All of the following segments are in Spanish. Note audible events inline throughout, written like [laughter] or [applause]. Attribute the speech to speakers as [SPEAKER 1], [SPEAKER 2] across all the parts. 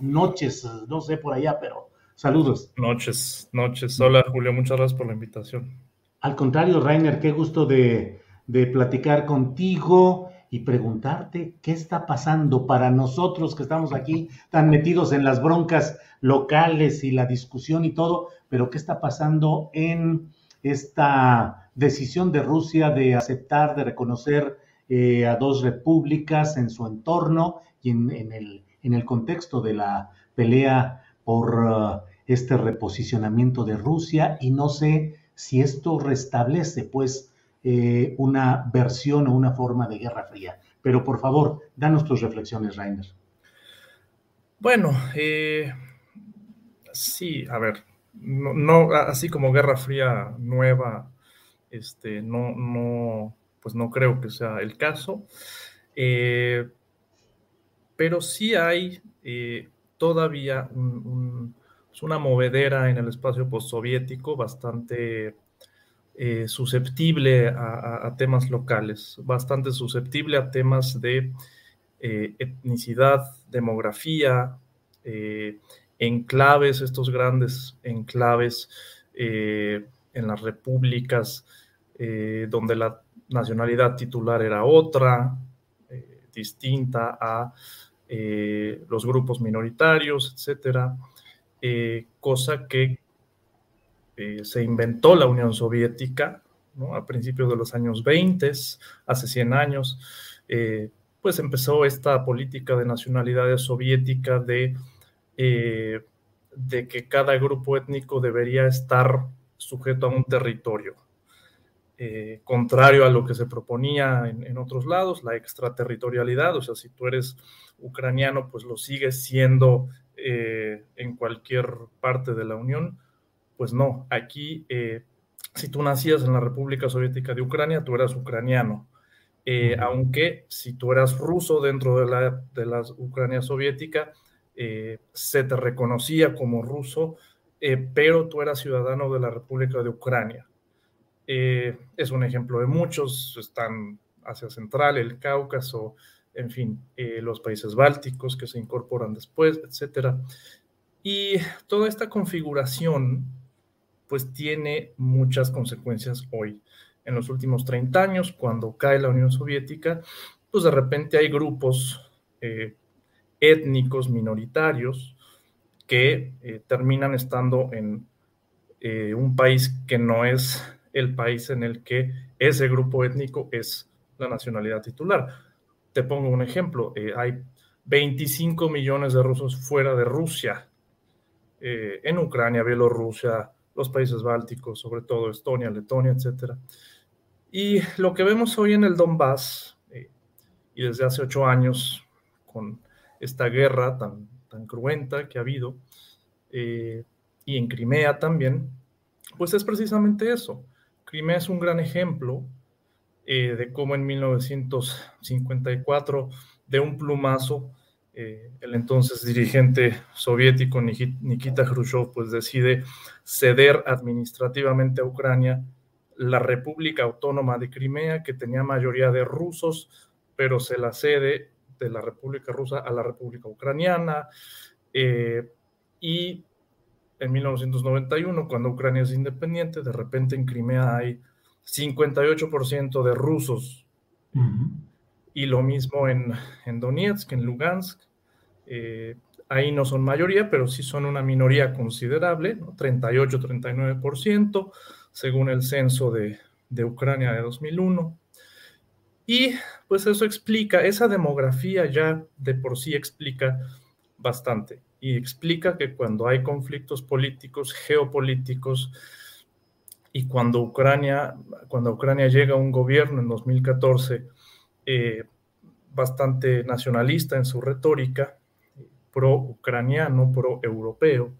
[SPEAKER 1] Noches, no sé por allá, pero saludos.
[SPEAKER 2] Noches, noches. Hola Julio, muchas gracias por la invitación.
[SPEAKER 1] Al contrario, Rainer, qué gusto de, de platicar contigo y preguntarte qué está pasando para nosotros que estamos aquí tan metidos en las broncas locales y la discusión y todo, pero qué está pasando en esta decisión de Rusia de aceptar, de reconocer eh, a dos repúblicas en su entorno y en, en el en el contexto de la pelea por uh, este reposicionamiento de Rusia y no sé si esto restablece pues eh, una versión o una forma de guerra fría. Pero por favor, danos tus reflexiones, Rainer.
[SPEAKER 2] Bueno, eh, sí, a ver, no, así como Guerra Fría nueva, este, no, no, pues no creo que sea el caso. Eh, pero sí hay eh, todavía pues una movedera en el espacio postsoviético bastante eh, susceptible a, temas locales, bastante susceptible a temas de eh, etnicidad, demografía, enclaves, estos grandes enclaves en las repúblicas donde la nacionalidad titular era otra, distinta a eh, los grupos minoritarios, etcétera, eh, cosa que eh, se inventó la Unión Soviética a principios de los años 20, hace 100 años, pues empezó esta política de nacionalidad soviética de que cada grupo étnico debería estar sujeto a un territorio. Contrario a lo que se proponía en, en, otros lados, la extraterritorialidad, o sea, si tú eres ucraniano pues lo sigue siendo eh, en cualquier parte de la Unión, pues no, aquí eh, si tú nacías en la República Soviética de Ucrania, tú eras ucraniano. Eh, aunque si tú eras ruso dentro de la, de la Ucrania soviética, se te reconocía como ruso, pero tú eras ciudadano de la República de Ucrania. Es un ejemplo de muchos, están Asia Central, el Cáucaso, en fin, eh, los países bálticos que se incorporan después, etcétera. Y toda esta configuración, pues tiene muchas consecuencias hoy. En los últimos 30 años, cuando cae la Unión Soviética, pues de repente hay grupos eh, étnicos minoritarios que eh, terminan estando en un país que no es el país en el que ese grupo étnico es la nacionalidad titular te pongo un ejemplo, eh, hay 25 millones de rusos fuera de Rusia, eh, en Ucrania, Bielorrusia, los países bálticos, sobre todo Estonia, Letonia, etc. Y lo que vemos hoy en el Donbass, eh, y desde hace ocho años, con esta guerra tan, tan cruenta que ha habido, y en Crimea también, pues es precisamente eso. Crimea es un gran ejemplo eh, de cómo en 1954, de un plumazo, eh, el entonces dirigente soviético Nikita Khrushchev pues decide ceder administrativamente a Ucrania la República Autónoma de Crimea, que tenía mayoría de rusos, pero se la cede de la República Rusa a la República Ucraniana. Eh, y en 1991, cuando Ucrania es independiente, de repente en Crimea hay 58% de rusos. Y lo mismo en, en, Donetsk, en Lugansk. Eh, ahí no son mayoría, pero sí son una minoría considerable, 38-39%, según el censo de, de Ucrania de 2001. Y pues eso explica, esa demografía ya de por sí explica bastante y explica que cuando hay conflictos políticos, geopolíticos, y cuando Ucrania, cuando Ucrania llega a un gobierno en 2014 eh, bastante nacionalista en su retórica, pro-ucraniano, pro-europeo,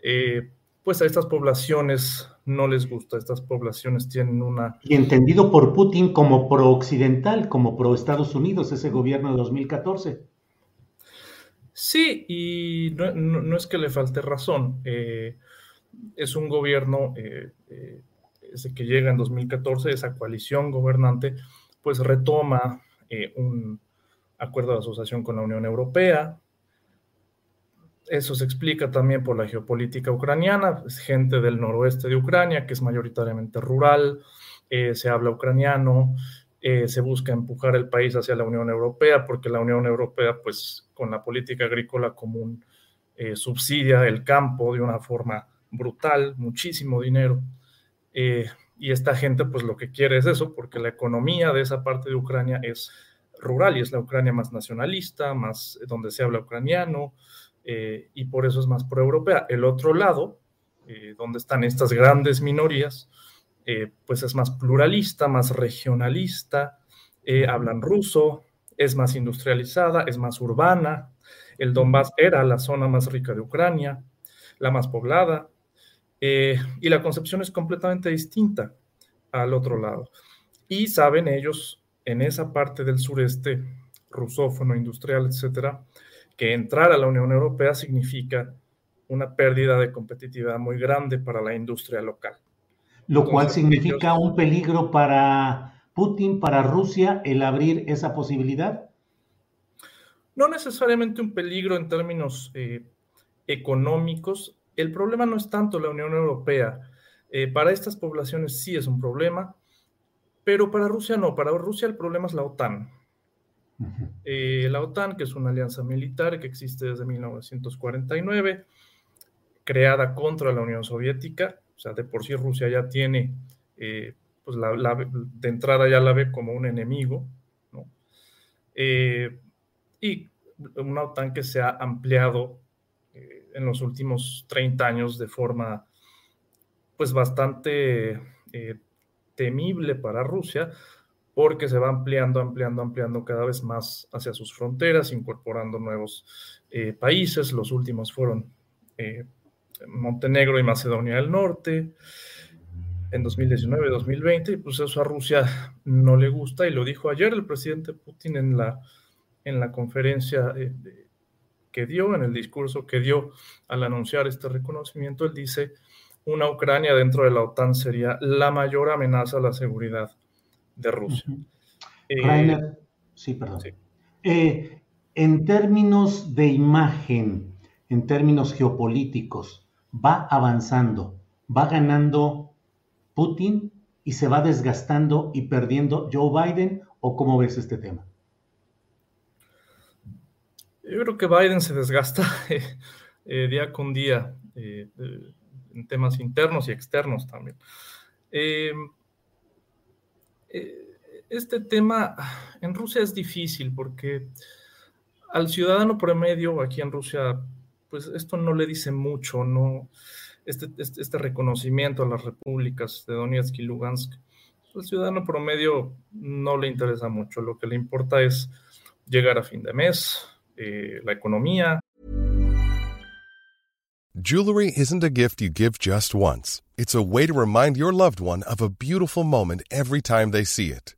[SPEAKER 2] eh, pues a estas poblaciones no les gusta, estas poblaciones tienen una...
[SPEAKER 1] Y entendido por Putin como pro-occidental, como pro-Estados Unidos, ese gobierno de 2014.
[SPEAKER 2] Sí, y no, es que le falte razón. Eh, es un gobierno eh, eh, ese que llega en 2014, esa coalición gobernante, pues retoma un acuerdo de asociación con la Unión Europea. Eso se explica también por la geopolítica ucraniana, es gente del noroeste de Ucrania, que es mayoritariamente rural, se habla ucraniano, eh, se busca empujar el país hacia la Unión Europea, porque la Unión Europea, pues con la política agrícola común, eh, subsidia el campo de una forma brutal, muchísimo dinero. Eh, y esta gente, pues lo que quiere es eso, porque la economía de esa parte de Ucrania es rural y es la Ucrania más nacionalista, más donde se habla ucraniano, y por eso es más pro-europea. El otro lado, donde están estas grandes minorías, eh, pues es más pluralista, más regionalista, eh, hablan ruso, es más industrializada, es más urbana. El Donbass era la zona más rica de Ucrania, la más poblada, eh, y la concepción es completamente distinta al otro lado. Y saben ellos, en esa parte del sureste, rusófono, industrial, etcétera, que entrar a la Unión Europea significa una pérdida de competitividad muy grande para la industria local.
[SPEAKER 1] Lo cual significa un peligro para Putin, para Rusia, el abrir esa posibilidad.
[SPEAKER 2] No necesariamente un peligro en términos eh, económicos. El problema no es tanto la Unión Europea. Eh, para estas poblaciones sí es un problema, pero para Rusia no. Para Rusia el problema es la OTAN. Eh, la OTAN, que es una alianza militar que existe desde 1949, creada contra la Unión Soviética, o sea, de por sí Rusia ya tiene, eh, pues la, de entrada ya la ve como un enemigo, ¿no? Eh, y una OTAN que se ha ampliado eh, en los últimos 30 años de forma, pues bastante temible para Rusia, porque se va ampliando, ampliando, ampliando cada vez más hacia sus fronteras, incorporando nuevos países. Los últimos fueron Montenegro y Macedonia del Norte en 2019 2020, y pues eso a Rusia no le gusta, y lo dijo ayer el presidente Putin en la, en la conferencia eh, que dio, en el discurso que dio al anunciar este reconocimiento, él dice, una Ucrania dentro de la OTAN sería la mayor amenaza a la seguridad de Rusia.
[SPEAKER 1] Eh, sí, perdón. Eh, en términos de imagen, en términos geopolíticos, va avanzando, va ganando Putin y se va desgastando y perdiendo Joe Biden? ¿O cómo ves este tema?
[SPEAKER 2] Yo creo que Biden se desgasta [laughs] eh, día con día eh, en temas internos y externos también. Eh, este tema en Rusia es difícil porque al ciudadano promedio aquí en Rusia pues esto no le dice mucho, no, este, este, este, reconocimiento a las repúblicas de Donetsk y Lugansk, al ciudadano promedio no le interesa mucho, lo que le importa es llegar a fin de mes, eh, la economía.
[SPEAKER 3] Jewelry isn't a gift you give just once. It's a way to remind your loved one of a beautiful moment every time they see it.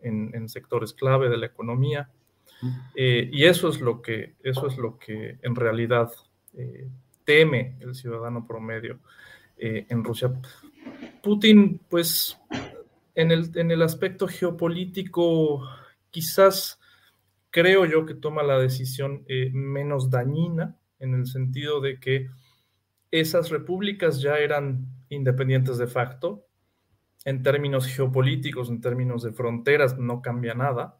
[SPEAKER 2] En, sectores clave de la economía. Eh, y eso es lo que, eso es lo que en realidad eh, teme el ciudadano promedio eh, en Rusia. Putin, pues, en el, en el aspecto geopolítico, quizás creo yo que toma la decisión menos dañina, en el sentido de que esas repúblicas ya eran independientes de facto, en términos geopolíticos, en términos de fronteras, no cambia nada.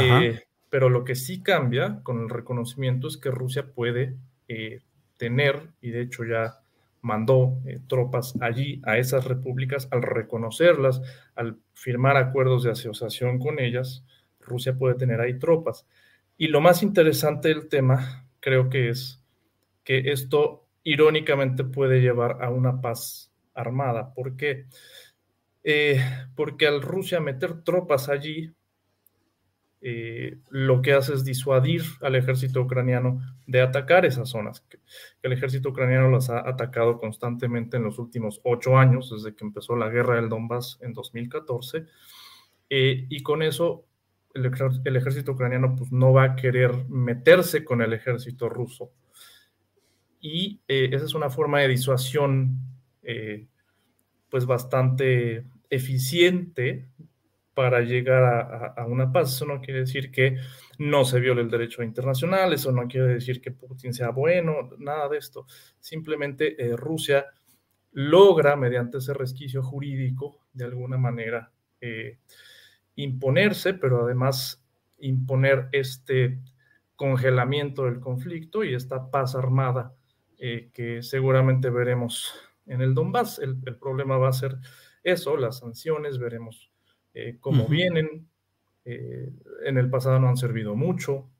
[SPEAKER 2] Eh, pero lo que sí cambia con el reconocimiento es que Rusia puede eh, tener, y de hecho ya mandó eh, tropas allí a esas repúblicas, al reconocerlas, al firmar acuerdos de asociación con ellas, Rusia puede tener ahí tropas. Y lo más interesante del tema creo que es que esto irónicamente puede llevar a una paz armada. ¿Por qué? Eh, porque al Rusia meter tropas allí, eh, lo que hace es disuadir al ejército ucraniano de atacar esas zonas. El ejército ucraniano las ha atacado constantemente en los últimos ocho años, desde que empezó la guerra del Donbass en 2014. Eh, y con eso el, ejército ucraniano pues, no va a querer meterse con el ejército ruso. Y esa es una forma de disuasión pues bastante eficiente para llegar a, una paz. Eso no quiere decir que no se viole el derecho internacional, eso no quiere decir que Putin sea bueno, nada de esto. Simplemente eh, Rusia logra, mediante ese resquicio jurídico, de alguna manera eh, imponerse, pero además imponer este congelamiento del conflicto y esta paz armada eh, que seguramente veremos en el Donbass. el problema va a ser eso, las sanciones, veremos eh, cómo vienen. Eh, en el pasado no han servido mucho.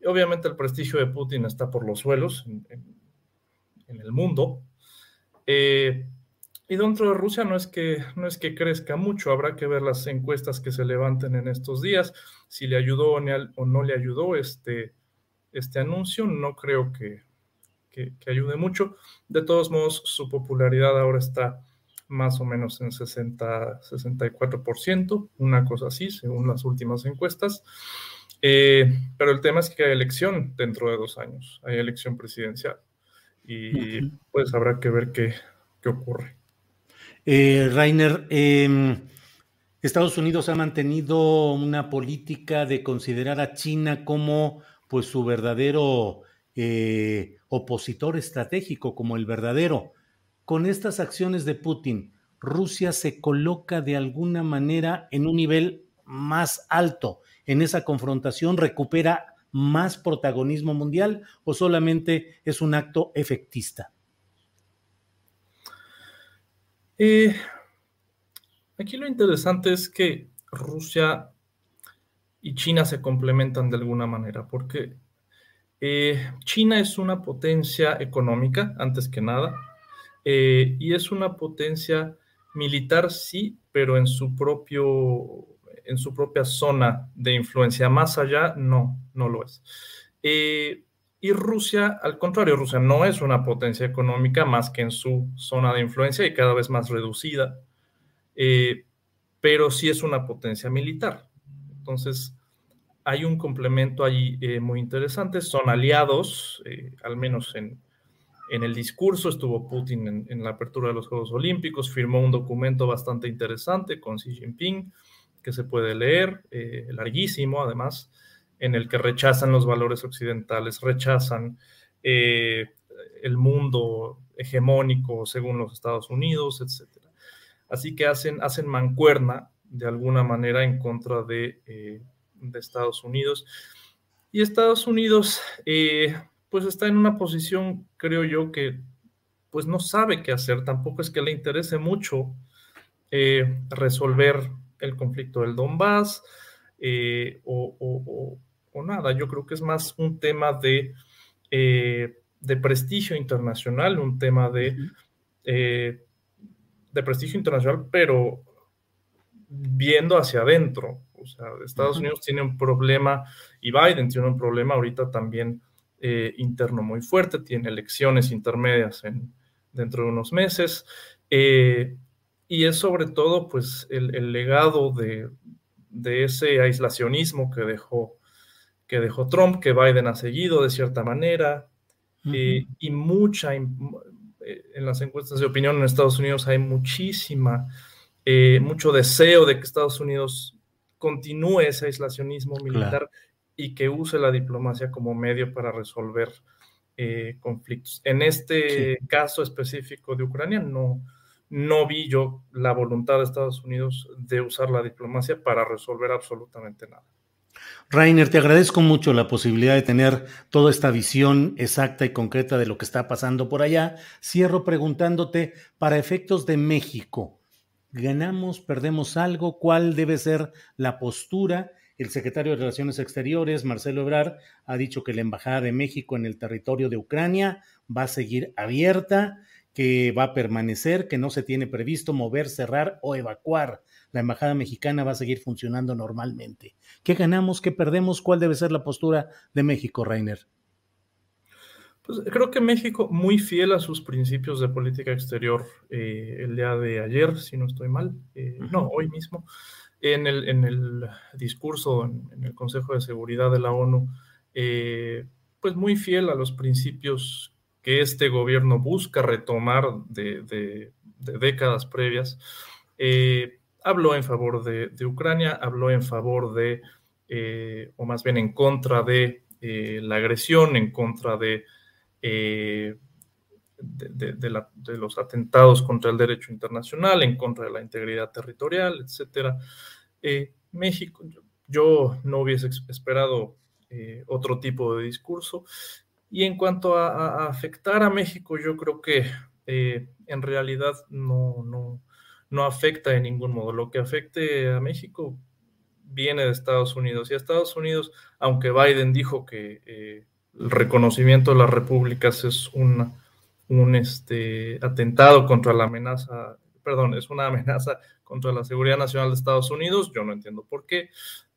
[SPEAKER 2] Y obviamente el prestigio de Putin está por los suelos en, el mundo. Eh, y dentro de Rusia no es, que, no es que crezca mucho, habrá que ver las encuestas que se levanten en estos días, si le ayudó o, no le ayudó este, este anuncio, no creo que, que, ayude mucho. De todos modos, su popularidad ahora está más o menos en 60, 64%, una cosa así, según las últimas encuestas. Eh, pero el tema es que hay elección dentro de dos años, hay elección presidencial y pues habrá que ver qué, qué ocurre.
[SPEAKER 1] Eh, Rainer, em, Estados Unidos ha mantenido una política de considerar a China como pues su verdadero eh, opositor estratégico, como el verdadero con estas acciones de Putin, Rusia se coloca de alguna manera en un nivel más alto en esa confrontación, recupera más protagonismo mundial o solamente es un acto efectista?
[SPEAKER 2] Eh, aquí lo interesante es que Rusia y China se complementan de alguna manera, porque eh, China es una potencia económica, antes que nada, eh, y es una potencia militar, sí, pero en su propio en su propia zona de influencia. Más allá, no, no lo es. Eh, y Rusia, al contrario, Rusia no es una potencia económica más que en su zona de influencia y cada vez más reducida, eh, pero sí es una potencia militar. Entonces, hay un complemento allí muy interesante. Son aliados, al menos en, en el discurso estuvo Putin en, la apertura de los Juegos Olímpicos, firmó un documento bastante interesante con Xi Jinping que se puede leer, eh, larguísimo además, en el que rechazan los valores occidentales, rechazan eh, el mundo hegemónico según los Estados Unidos, etc. Así que hacen, hacen mancuerna de alguna manera en contra de, eh, Estados Unidos. Y Estados Unidos, pues está en una posición, creo yo, que pues no sabe qué hacer, tampoco es que le interese mucho eh, resolver el conflicto del Donbass eh, o, nada, yo creo que es más un tema de, de prestigio internacional, un tema de, de prestigio internacional, pero viendo hacia adentro. O sea, Estados Unidos tiene un problema y Biden tiene un problema ahorita también eh, interno muy fuerte, tiene elecciones intermedias en, dentro de unos meses. Eh, y es sobre todo pues el, legado de, ese aislacionismo que dejó, que dejó Trump, que Biden ha seguido de cierta manera, eh, y mucha, en las encuestas de opinión en Estados Unidos hay muchísima, mucho deseo de que Estados Unidos continúe ese aislacionismo militar y que use la diplomacia como medio para resolver eh, conflictos. En este caso específico de Ucrania, no, no vi yo la voluntad de Estados Unidos de usar la diplomacia para resolver absolutamente nada.
[SPEAKER 1] Rainer, te agradezco mucho la posibilidad de tener toda esta visión exacta y concreta de lo que está pasando por allá. Cierro preguntándote, para efectos de México, ¿ganamos, perdemos algo? ¿Cuál debe ser la postura? El secretario de Relaciones Exteriores, Marcelo Ebrard, ha dicho que la Embajada de México en el territorio de Ucrania va a seguir abierta, que va a permanecer, que no se tiene previsto mover, cerrar o evacuar. La Embajada mexicana va a seguir funcionando normalmente. ¿Qué ganamos? ¿Qué perdemos? ¿Cuál debe ser la postura de México, Rainer?
[SPEAKER 2] Pues creo que México, muy fiel a sus principios de política exterior, eh, el día de ayer, si no estoy mal, eh, no, hoy mismo, en el, en el discurso en, el Consejo de Seguridad de la ONU, eh, pues muy fiel a los principios que este gobierno busca retomar de, décadas previas. Eh, habló en favor de, Ucrania, habló en favor de, eh, o más bien en contra de la agresión, en contra de de, los atentados contra el derecho internacional, en contra de la integridad territorial, etcétera. Eh, México, yo, no hubiese esperado eh, otro tipo de discurso. Y en cuanto a, afectar a México, yo creo que eh, en realidad no, no, no afecta de ningún modo. Lo que afecte a México viene de Estados Unidos. Y a Estados Unidos, aunque Biden dijo que el reconocimiento de las repúblicas es una un este, atentado contra la amenaza, perdón, es una amenaza contra la seguridad nacional de Estados Unidos. Yo no entiendo por qué.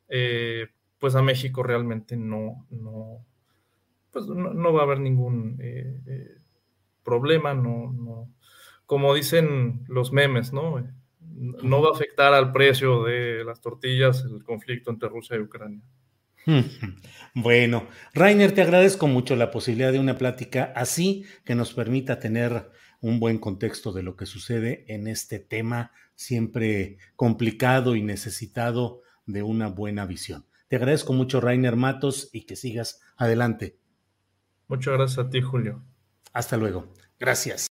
[SPEAKER 2] Eh, pues a México realmente no, no, pues no, va a haber ningún eh, eh, problema, no, no, como dicen los memes, ¿no? No va a afectar al precio de las tortillas el conflicto entre Rusia y Ucrania. [laughs]
[SPEAKER 1] Bueno, Rainer, te agradezco mucho la posibilidad de una plática así que nos permita tener un buen contexto de lo que sucede en este tema siempre complicado y necesitado de una buena visión. Te agradezco mucho, Rainer Matos, y que sigas adelante.
[SPEAKER 2] Muchas gracias a ti, Julio.
[SPEAKER 1] Hasta luego. Gracias.